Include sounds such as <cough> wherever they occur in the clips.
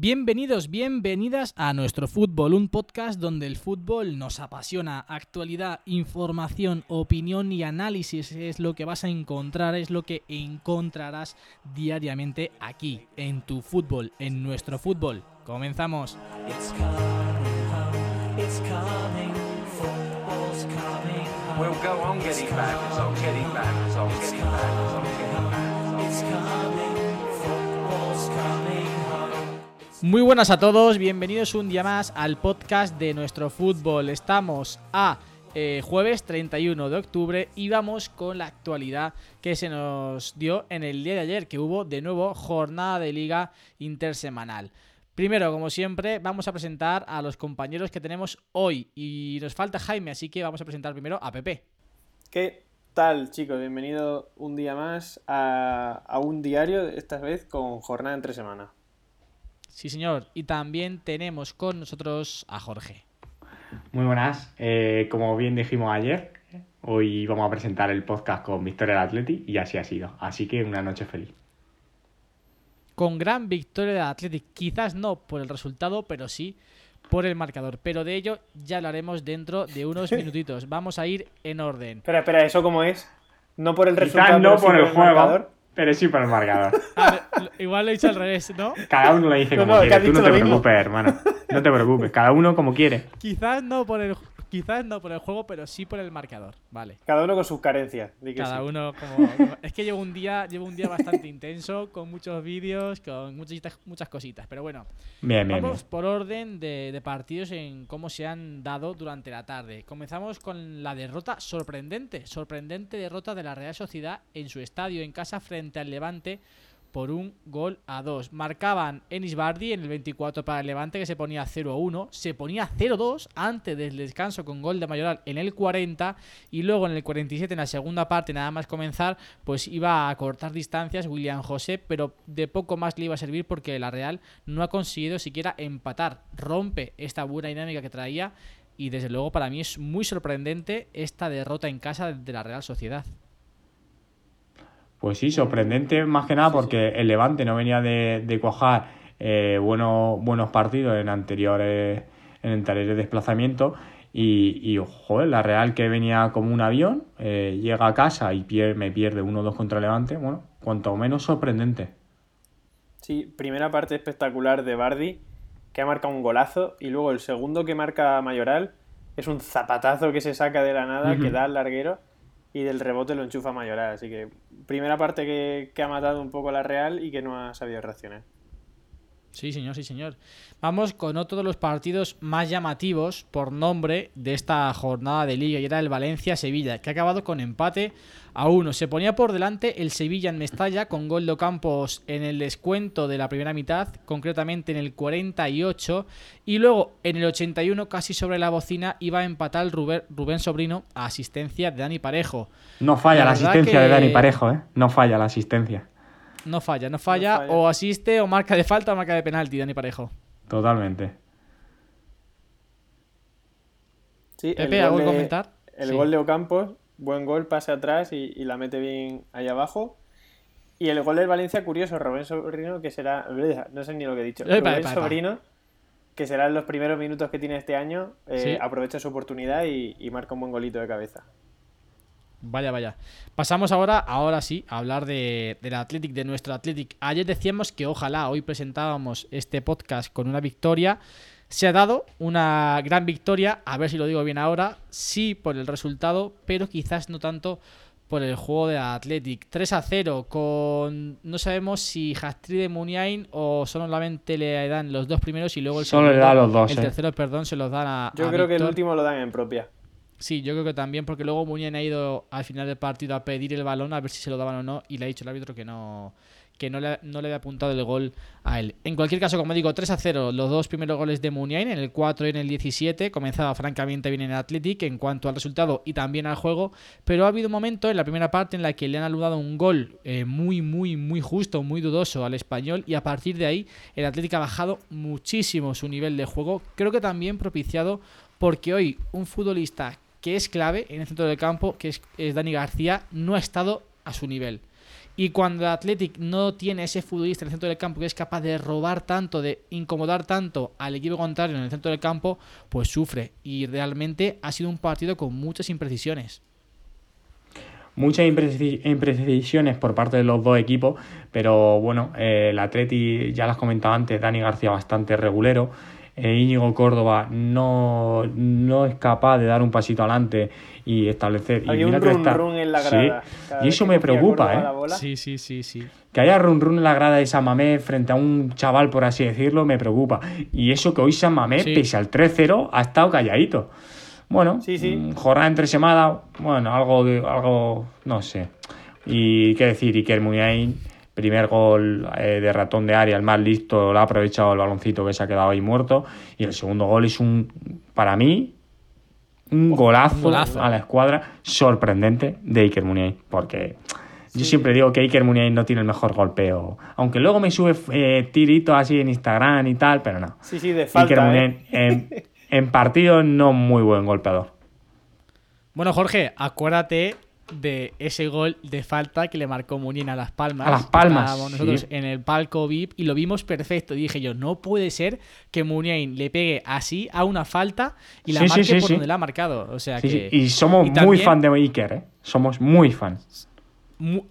Bienvenidos, bienvenidas a nuestro fútbol, un podcast donde el fútbol nos apasiona. Actualidad, información, opinión y análisis es lo que vas a encontrar, es lo que encontrarás diariamente aquí, en tu fútbol, en nuestro fútbol. Comenzamos. Muy buenas a todos, bienvenidos un día más al podcast de nuestro fútbol. Estamos a eh, jueves 31 de octubre y vamos con la actualidad que se nos dio en el día de ayer, que hubo de nuevo jornada de liga intersemanal. Primero, como siempre, vamos a presentar a los compañeros que tenemos hoy y nos falta Jaime, así que vamos a presentar primero a Pepe. ¿Qué tal, chicos? Bienvenido un día más a, a un diario, esta vez con jornada entre semana. Sí, señor. Y también tenemos con nosotros a Jorge. Muy buenas. Eh, como bien dijimos ayer, hoy vamos a presentar el podcast con Victoria del Atleti y así ha sido. Así que una noche feliz. Con gran victoria del Athletic, quizás no por el resultado, pero sí por el marcador. Pero de ello ya lo haremos dentro de unos <laughs> minutitos. Vamos a ir en orden. Espera, espera, ¿eso cómo es? No por el resultado, no por el, juego. Pero sí para el marcador. igual lo he dicho al revés, ¿no? Cada uno lo dice como quiere. Tú no te preocupes, hermano. No te preocupes. Cada uno como quiere. Quizás no por el Quizás no por el juego, pero sí por el marcador, vale. Cada uno con sus carencias. Cada uno <laughs> como... es que llevo un día, llevo un día bastante intenso, con muchos vídeos, con muchas, muchas cositas. Pero bueno, vamos por orden de, de, partidos en cómo se han dado durante la tarde. Comenzamos con la derrota sorprendente, sorprendente derrota de la Real Sociedad en su estadio en casa frente al Levante por un gol a dos. Marcaban Enis Bardi en el 24 para el Levante que se ponía 0-1, se ponía 0-2 antes del descanso con gol de Mayoral en el 40 y luego en el 47 en la segunda parte nada más comenzar pues iba a cortar distancias William José pero de poco más le iba a servir porque la Real no ha conseguido siquiera empatar, rompe esta buena dinámica que traía y desde luego para mí es muy sorprendente esta derrota en casa de la Real Sociedad. Pues sí, sorprendente más que nada porque el Levante no venía de, de cuajar eh, buenos, buenos partidos en anteriores, en anteriores desplazamientos y, y joder, la Real que venía como un avión, eh, llega a casa y me pierde 1-2 contra Levante, bueno, cuanto menos sorprendente. Sí, primera parte espectacular de Bardi, que ha marcado un golazo, y luego el segundo que marca Mayoral es un zapatazo que se saca de la nada, que da al larguero y del rebote lo enchufa Mayoral. Así que primera parte que, que, ha matado un poco la Real y que no ha sabido reaccionar. Sí, señor, sí, señor. Vamos con otro de los partidos más llamativos por nombre de esta jornada de liga y era el Valencia-Sevilla, que ha acabado con empate a uno. Se ponía por delante el Sevilla en Mestalla con gol de Campos en el descuento de la primera mitad, concretamente en el 48, y luego en el 81, casi sobre la bocina, iba a empatar Rubén Sobrino a asistencia de Dani Parejo. No falla la, asistencia de Dani Parejo, ¿eh? No falla la asistencia. No falla, no falla, O asiste, o marca de falta, o marca de penalti, Dani Parejo. Totalmente. Sí, Pepe, ¿algo que comentar? El gol de Ocampos, buen gol, pase atrás y, la mete bien ahí abajo. Y el gol del Valencia, curioso, Rubén Sobrino, que será. No sé ni lo que he dicho. Rubén Sobrino, que será en los primeros minutos que tiene este año, eh, aprovecha su oportunidad y, y marca un buen golito de cabeza. Vaya, vaya. Pasamos ahora, ahora sí, a hablar de, del Athletic, de nuestro Athletic. Ayer decíamos que ojalá hoy presentábamos este podcast con una victoria. Se ha dado una gran victoria, a ver si lo digo bien ahora, sí por el resultado, pero quizás no tanto por el juego de Athletic. 3 a 0 con... No sabemos si Hastri de Muniain o solamente le dan los dos primeros y luego el Solo le da los dos. El eh. tercero, perdón, se los dan a... Yo creo que el último lo dan en propia. Sí, yo creo que también, porque luego Munien ha ido al final del partido a pedir el balón a ver si se lo daban o no, y le ha dicho el árbitro que no que no le, no le había apuntado el gol a él. En cualquier caso, como digo, 3 a 0, los dos primeros goles de Muniain, en el 4 y en el 17, comenzaba francamente bien en el Athletic en cuanto al resultado y también al juego, pero ha habido un momento en la primera parte en la que le han anulado un gol eh, muy, muy, muy justo, muy dudoso al español, y a partir de ahí el Athletic ha bajado muchísimo su nivel de juego, creo que también propiciado porque hoy un futbolista que es clave en el centro del campo, que es, Dani García, no ha estado a su nivel. Y cuando el Athletic no tiene ese futbolista en el centro del campo que es capaz de robar tanto, de incomodar tanto al equipo contrario en el centro del campo, pues sufre. Y realmente ha sido un partido con muchas imprecisiones. Muchas imprecisiones por parte de los dos equipos, pero bueno, eh, el Atleti, ya las comentaba antes, Dani García bastante regulero. Eh, Íñigo Córdoba no, no es capaz de dar un pasito adelante y establecer. y un run, run en la grada. Y eso me preocupa, ¿eh? Sí, sí, sí, sí. Que haya run run en la grada de San Mamé frente a un chaval, por así decirlo, me preocupa. Y eso que hoy San Mamé, pese al 3-0, ha estado calladito. Bueno, sí, sí. Mm, jornada entre semana, bueno, algo, de, algo, no sé. Y qué decir, Iker Muniain primer gol eh, de ratón de área, el más listo, lo ha aprovechado el baloncito que se ha quedado ahí muerto. Y el segundo gol es un, para mí, un golazo, a la escuadra sorprendente de Iker Muniain. Porque yo siempre digo que Iker Muniain no tiene el mejor golpeo. Aunque luego me sube eh, tiritos así en Instagram y tal, pero no. Sí, sí, de falta. Iker Muniain en, en partido no muy buen golpeador. Bueno, Jorge, acuérdate de ese gol de falta que le marcó Munien a Las Palmas. A Las Palmas. nosotros en el palco VIP y lo vimos perfecto. dije yo, no puede ser que Munien le pegue así a una falta y la marque por donde la ha marcado. O sea que... Y somos muy fan de Iker, ¿eh? Somos muy fans.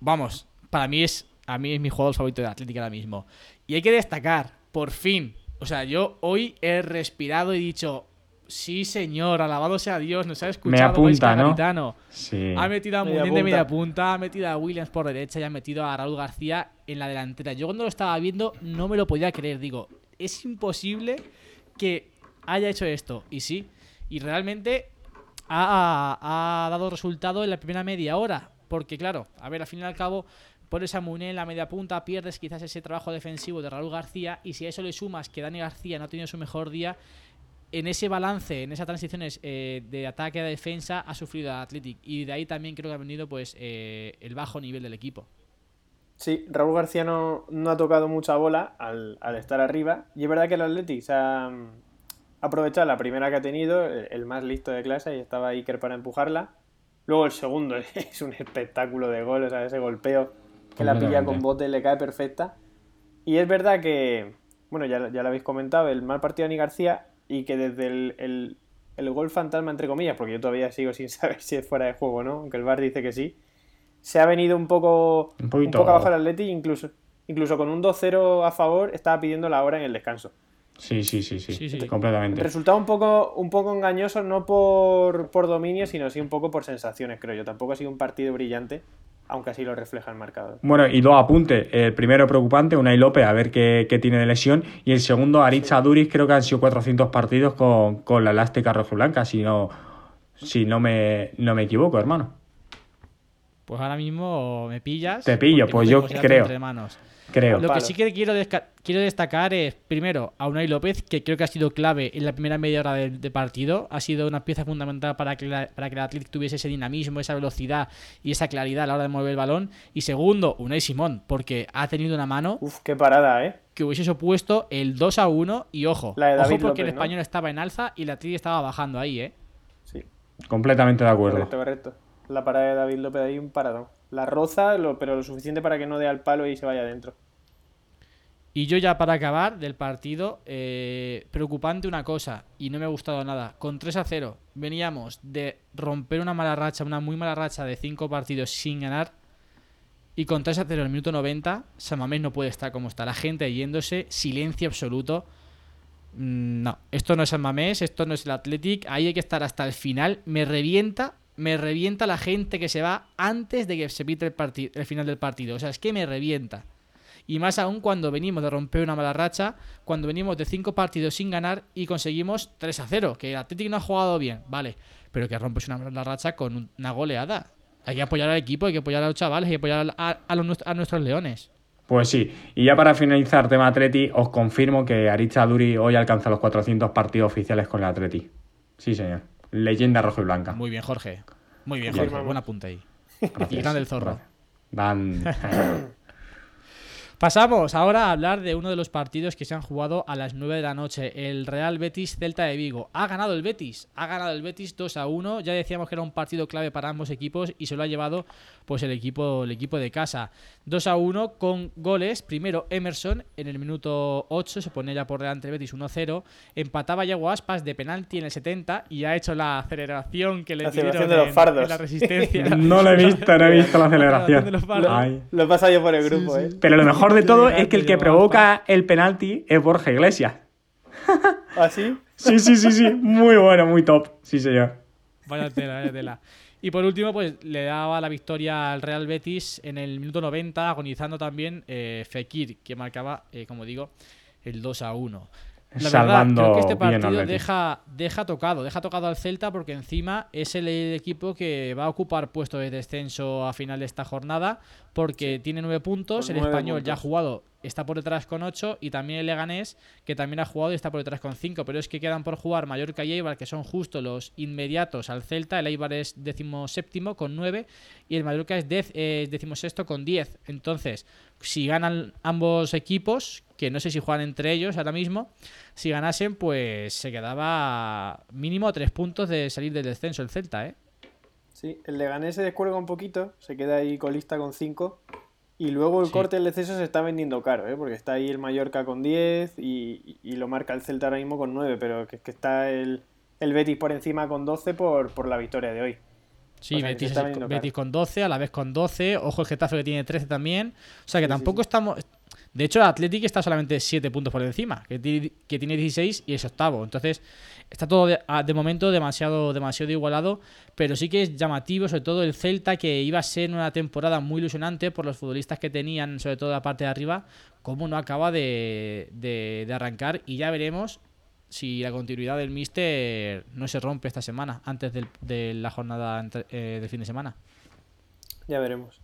vamos, para mí es, a mí es mi jugador favorito de Atlético ahora mismo. Y hay que destacar, por fin, o sea, yo hoy he respirado y dicho, Sí, señor, alabado sea Dios, nos ha escuchado. Me apunta, ¿no? Sí. Ha metido a Munien de media punta, ha metido a Williams por derecha y ha metido a Raúl García en la delantera. Yo cuando lo estaba viendo no me lo podía creer. Digo, es imposible que haya hecho esto. Y sí, y realmente ha, dado resultado en la primera media hora. Porque claro, a ver, al fin y al cabo, pones a Munien en la media punta, pierdes quizás ese trabajo defensivo de Raúl García. Y si a eso le sumas que Dani García no ha tenido su mejor día en ese balance, en esas transiciones eh, de ataque a defensa, ha sufrido Athletic. Y de ahí también creo que ha venido pues eh, el bajo nivel del equipo. Sí, Raúl García no, ha tocado mucha bola al, estar arriba. Y es verdad que el Athletic se ha aprovechado la primera que ha tenido, el, más listo de clase, y estaba Iker para empujarla. Luego el segundo <laughs> es un espectáculo de gol, o sea, ese golpeo que la pilla con bote le cae perfecta. Y es verdad que, bueno, ya, ya lo habéis comentado, el mal partido de Ani García y que desde el, el, gol fantasma, entre comillas, porque yo todavía sigo sin <laughs> saber si es fuera de juego no, aunque el VAR dice que sí, se ha venido un poco, un, poco abajo el Atleti, incluso, incluso con un 2-0 a favor, estaba pidiendo la hora en el descanso. Sí, sí, sí, sí, completamente. Resultado un poco, un poco engañoso, no por, por dominio, sino sí un poco por sensaciones, creo yo. Tampoco ha sido un partido brillante aunque así lo refleja el marcador. Bueno, y dos apuntes. El primero preocupante, Unai López, a ver qué, tiene de lesión. Y el segundo, Aritz Aduriz, creo que han sido 400 partidos con, la elástica rojo-blanca, si no, si no me, no me equivoco, hermano. Pues ahora mismo me pillas. Te pillo, pues yo creo. Lo que sí que quiero, quiero destacar es, primero, a Unai López, que creo que ha sido clave en la primera media hora de, partido. Ha sido una pieza fundamental para que, para que el Atlético tuviese ese dinamismo, esa velocidad y esa claridad a la hora de mover el balón. Y segundo, Unai Simón, porque ha tenido una mano. Uf, qué parada, ¿eh? Que hubiese supuesto el 2 a 1 y ojo. ojo porque el español estaba en alza y el Atlético estaba bajando ahí, ¿eh? Sí. Completamente de acuerdo. Correcto, correcto. La parada de David López ahí un paradón. La roza, pero lo suficiente para que no dé al palo y se vaya adentro. Y yo ya para acabar del partido, eh, preocupante una cosa, y no me ha gustado nada. Con 3 a 0 veníamos de romper una mala racha, una muy mala racha de 5 partidos sin ganar. Y con 3 a 0 en el minuto 90, Samamés no puede estar como está. La gente yéndose, silencio absoluto. Mm, no, esto no es San Mamés, esto no es el Athletic. Ahí hay que estar hasta el final. Me revienta, me revienta la gente que se va antes de que se pite el, el final del partido. O sea, es que me revienta. Y más aún cuando venimos de romper una mala racha, cuando venimos de cinco partidos sin ganar y conseguimos 3 a 0. Que el Atlético no ha jugado bien, vale, pero que rompes una mala racha con una goleada. Hay que apoyar al equipo, hay que apoyar a los chavales, hay que apoyar a, a, nuestros leones. Pues sí, y ya para finalizar tema Atleti, os confirmo que Aricha Duri hoy alcanza los 400 partidos oficiales con el Atleti. Sí, señor. Leyenda rojo y blanca. Muy bien, Jorge. Muy bien, Jorge. Buen apunte ahí. Y grande el zorro. Dan. <laughs> Pasamos ahora a hablar de uno de los partidos que se han jugado a las 9 de la noche. El Real Betis Celta de Vigo. Ha ganado el Betis. Ha ganado el Betis 2 a 1. Ya decíamos que era un partido clave para ambos equipos y se lo ha llevado pues el equipo, el equipo de casa. 2 a 1 con goles. Primero Emerson en el minuto 8. Se pone ya por delante el Betis 1 0. Empataba Yago Aspas de penalti en el 70 y ha hecho la aceleración que le dieron de los fardos. la resistencia. <laughs> no lo he visto, no he visto la aceleración. <laughs> Lo, lo he pasado yo por el grupo, ¿eh? Pero lo mejor de todo es que el que provoca el penalti es Borja Iglesias. <laughs> ¿Ah, sí? Sí, sí, sí, sí. Muy bueno, muy top. Sí, señor. Vaya tela, vaya tela. Y por último, pues le daba la victoria al Real Betis en el minuto 90, agonizando también eh, Fekir, que marcaba, eh, como digo, el 2 a 1. La Salvando verdad, creo que este partido deja, deja tocado, deja tocado al Celta porque encima es el equipo que va a ocupar puesto de descenso a final de esta jornada porque tiene nueve puntos, el español ya ha jugado, está por detrás con ocho y también el Leganés que también ha jugado y está por detrás con cinco, pero es que quedan por jugar Mallorca y Eibar que son justo los inmediatos al Celta, el Eibar es séptimo con nueve y el Mallorca es eh, decimosexto con diez, entonces si ganan ambos equipos, que no sé si juegan entre ellos ahora mismo, si ganasen, pues se quedaba mínimo a tres puntos de salir del descenso el Celta, ¿eh? Sí, el Leganés se descuelga un poquito, se queda ahí colista con cinco. Y luego el corte del descenso se está vendiendo caro, ¿eh? porque está ahí el Mallorca con 10 y, lo marca el Celta ahora mismo con 9, pero que, que está el, el Betis por encima con 12 por, por la victoria de hoy. Sí, Betis, Betis con 12, a la vez con 12. Ojo el Getafe que tiene 13 también. O sea que tampoco estamos. De hecho, el Athletic está solamente 7 puntos por encima, que, que tiene 16 y es octavo. Entonces, está todo de, momento demasiado, demasiado igualado, pero sí que es llamativo, sobre todo el Celta, que iba a ser una temporada muy ilusionante por los futbolistas que tenían, sobre todo la parte de arriba, como no acaba de, de arrancar. Y ya veremos si la continuidad del Mister no se rompe esta semana, antes de la jornada eh, de fin de semana. Ya veremos.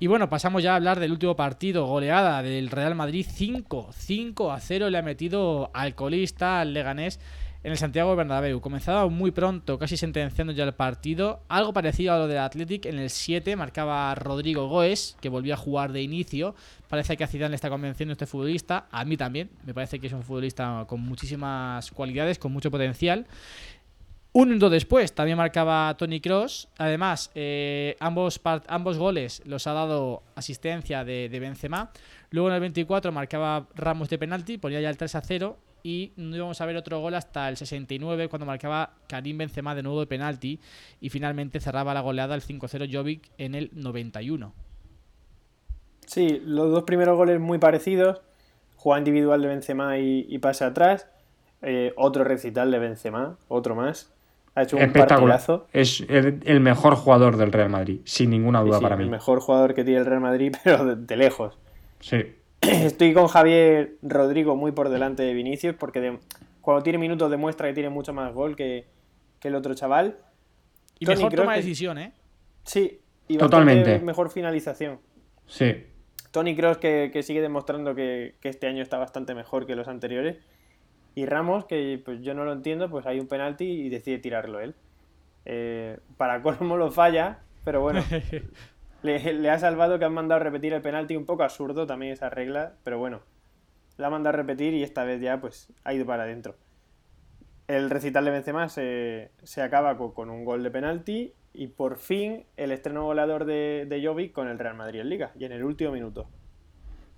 Y bueno, pasamos ya a hablar del último partido, goleada del Real Madrid 5, 5 a 0 le ha metido al colista, al Leganés en el Santiago Bernabéu. Comenzaba muy pronto, casi sentenciando ya el partido. Algo parecido a lo del Athletic. En el 7 marcaba Rodrigo Goes, que volvía a jugar de inicio. Parece que a Zidane le está convenciendo este futbolista. A mí también. Me parece que es un futbolista con muchísimas cualidades, con mucho potencial. Un minuto después también marcaba Tony Cross. Además, eh, ambos, ambos goles los ha dado asistencia de, de Benzema. Luego en el 24 marcaba Ramos de penalti, ponía ya el 3 a 0 y no íbamos a ver otro gol hasta el 69 cuando marcaba Karim Benzema de nuevo de penalti y finalmente cerraba la goleada el 5-0 Jovic en el 91. Sí, los dos primeros goles muy parecidos, jugada individual de Benzema y, pase atrás, eh, otro recital de Benzema, otro más. Ha hecho un partidazo. Es el, mejor jugador del Real Madrid, sin ninguna duda para mí. El mejor jugador que tiene el Real Madrid, <laughs> pero de lejos. Sí. <clears throat> Estoy con Javier Rodrigo muy por delante de Vinicius porque cuando tiene minutos demuestra que tiene mucho más gol que, el otro chaval. Y mejor toma de decisión, ¿eh? Sí, y Totalmente. mejor finalización. Sí. Tony Cross que, sigue demostrando que, este año está bastante mejor que los anteriores. Y Ramos, que pues yo no lo entiendo, pues hay un penalti y decide tirarlo él. Eh, para colmo lo falla, pero bueno, <laughs> le, ha salvado que han mandado a repetir el penalti, un poco absurdo también esa regla, pero bueno, la ha mandado a repetir y esta vez ya pues ha ido para adentro. El recital de Benzema se, se acaba con, un gol de penalti y por fin el estreno goleador de, de Jovic con el Real Madrid en Liga y en el último minuto.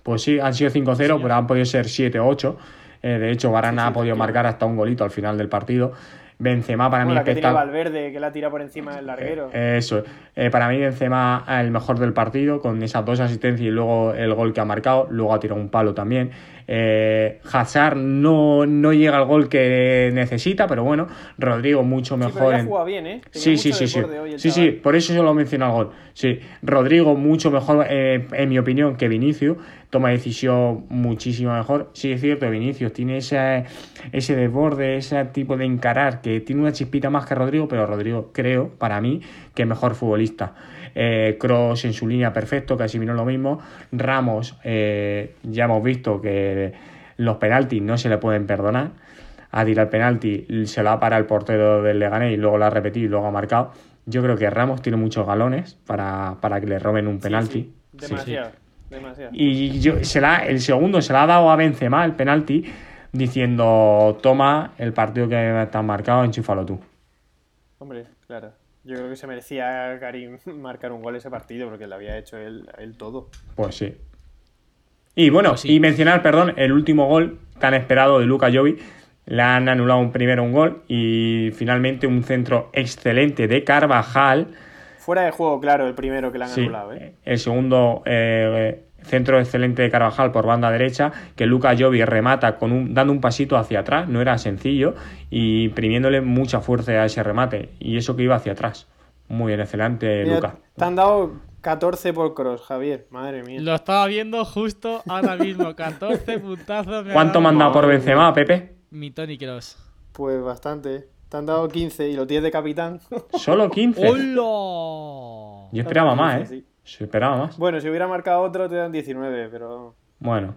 Pues sí, han sido 5-0, pero han podido ser 7-8. Eh, de hecho, Barana ha podido marcar hasta un golito al final del partido. Benzema para mí la que tiene Valverde que la tira por encima del larguero. Eh, eso. Eh, para mí Benzema el mejor del partido con esas dos asistencias y luego el gol que ha marcado. Luego ha tirado un palo también. Eh, Hazard no, no llega al gol que necesita, pero bueno, Rodrigo mucho mejor. Sí, pero bien, ¿eh? sí, sí, sí, sí. Sí, sí, por eso yo lo menciono al gol. Sí, Rodrigo mucho mejor, eh, en mi opinión, que Vinicius. Toma decisión muchísimo mejor. Sí, es cierto, Vinicius tiene ese, ese desborde, ese tipo de encarar que tiene una chispita más que Rodrigo, pero Rodrigo creo, para mí, que es mejor futbolista. Eh, Cross en su línea perfecto, casi vino lo mismo. Ramos, eh, ya hemos visto que los penaltis no se le pueden perdonar. A tirar el penalti, se lo ha parado el portero del Leganés y luego lo ha repetido y luego ha marcado. Yo creo que Ramos tiene muchos galones para, que le roben un penalti. demasiado. Y yo, se la, el segundo se la ha dado a Benzema, el penalti, diciendo, toma el partido que me está marcado, enchúfalo tú. Hombre, claro. Yo creo que se merecía Karim <laughs> marcar un gol ese partido porque lo había hecho él, todo. Pues sí. Y bueno, pues y mencionar, perdón, el último gol tan esperado de Luca Jovi. Le han anulado un primero un gol y finalmente un centro excelente de Carvajal. Fuera de juego, claro, el primero que le han anulado. ¿eh? El segundo eh, centro excelente de Carvajal por banda derecha, que Luca Jovi remata con un, dando un pasito hacia atrás, no era sencillo, y imprimiéndole mucha fuerza a ese remate, y eso que iba hacia atrás. Muy bien, excelente, Luca. Te han dado 14 por cross, Javier, madre mía. Lo estaba viendo justo ahora mismo, 14 puntazos. ¿Cuánto me han dado por Benzema, Pepe? Mi Tony Cross. Pues bastante. Te han dado 15 y lo tienes de capitán. ¿Solo 15? ¡Hola! Yo esperaba más, ¿eh? Se esperaba más. Bueno, si hubiera marcado otro te dan 19, pero... Bueno.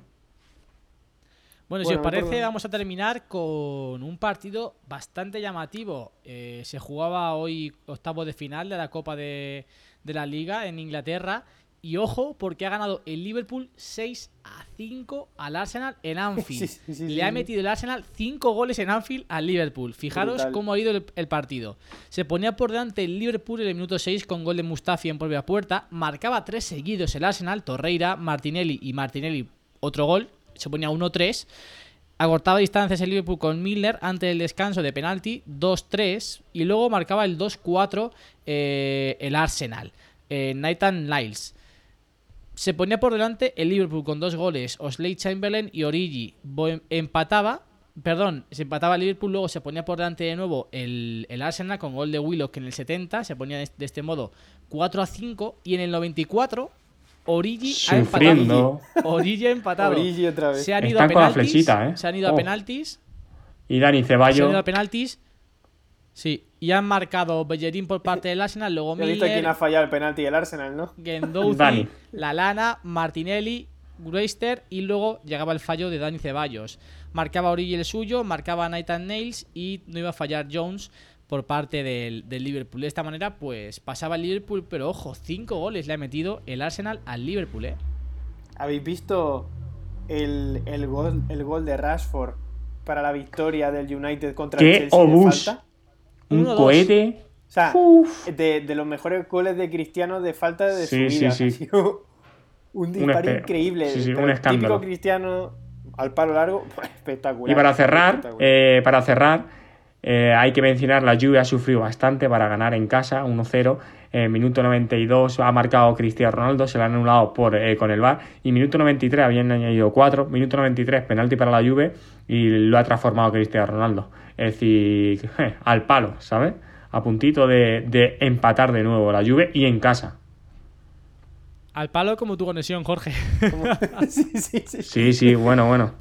Bueno, si os parece, vamos a terminar con un partido bastante llamativo. Eh, se jugaba hoy octavo de final de la Copa de, de la Liga en Inglaterra y ojo, porque ha ganado el Liverpool 6 a 5 al Arsenal en <laughs> Anfield. Le ha metido el Arsenal 5 goles en Anfield al Liverpool. Fijaros cómo ha ido el, partido. Se ponía por delante el Liverpool en el minuto 6 con gol de Mustafi en propia puerta. Marcaba tres seguidos el Arsenal, Torreira, Martinelli y Martinelli otro gol. Se ponía 1-3. Acortaba distancias el Liverpool con Milner antes del descanso de penalti, 2-3. Y luego marcaba el 2-4 eh, el Arsenal. Eh, Nathan Niles. Se ponía por delante el Liverpool con dos goles, Osley Chamberlain y Origi. Empataba, perdón, se empataba el Liverpool, luego se ponía por delante de nuevo el, Arsenal con gol de Willock en el 70, se ponía de, este modo 4 a 5 y en el 94 Origi ha empatado. Origi ha empatado. Origi otra vez. Se han ido a penaltis. ¿eh? Se han ido a oh. penaltis. Y Dani Ceballos. Se han ido a penaltis. Sí, y han marcado Bellerín por parte del Arsenal, luego Miller... visto quién ha fallado el penalti del Arsenal, ¿no? Gendouzi, Lalana, Martinelli, Greister y luego llegaba el fallo de Dani Ceballos. Marcaba Origi el suyo, marcaba Nathan Nails y no iba a fallar Jones por parte del, Liverpool. De esta manera, pues pasaba el Liverpool, pero ojo, cinco goles le ha metido el Arsenal al Liverpool, ¿eh? ¿Habéis visto el, gol, el gol de Rashford para la victoria del United contra el Chelsea de falta? Un cohete. O sea, de, de, los mejores goles de Cristiano de falta de su vida. <laughs> Sí, sí. un disparo increíble. Sí, un típico Cristiano al palo largo, <laughs> espectacular. Y para cerrar, eh, para cerrar, eh, hay que mencionar la lluvia ha sufrido bastante para ganar en casa 1-0. En minuto 92 ha marcado Cristiano Ronaldo, se lo han anulado por, eh, con el VAR. Y minuto 93 habían añadido 4. Minuto 93 penalti para la lluvia y lo ha transformado Cristiano Ronaldo. Es decir, al palo, ¿sabes? A puntito de, empatar de nuevo la Juve y en casa. Al palo como tu conexión, Jorge. <laughs> <laughs> sí, sí, sí. Sí, sí, bueno, bueno.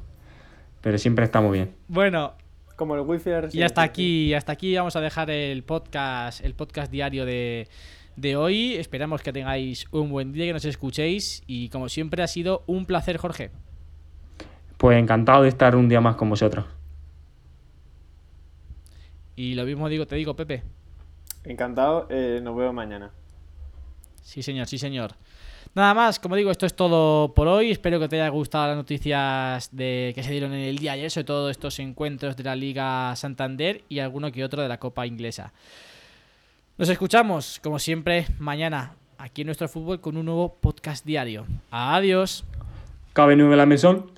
Pero siempre está muy bien. Bueno. Como el wifi Y hasta aquí, hasta aquí vamos a dejar el podcast, el podcast diario de, de hoy. Esperamos que tengáis un buen día, que nos escuchéis. Y como siempre ha sido un placer, Jorge. Pues encantado de estar un día más con vosotros. Y lo mismo digo, te digo, Pepe. Encantado, eh, nos vemos mañana. Sí, señor, sí, señor. Nada más, como digo, esto es todo por hoy. Espero que te haya gustado las noticias de que se dieron en el día ayer, sobre todo estos encuentros de la Liga Santander y alguno que otro de la Copa Inglesa. Nos escuchamos, como siempre, mañana aquí en nuestro fútbol con un nuevo podcast diario. Adiós. Cabe nueve la mesón.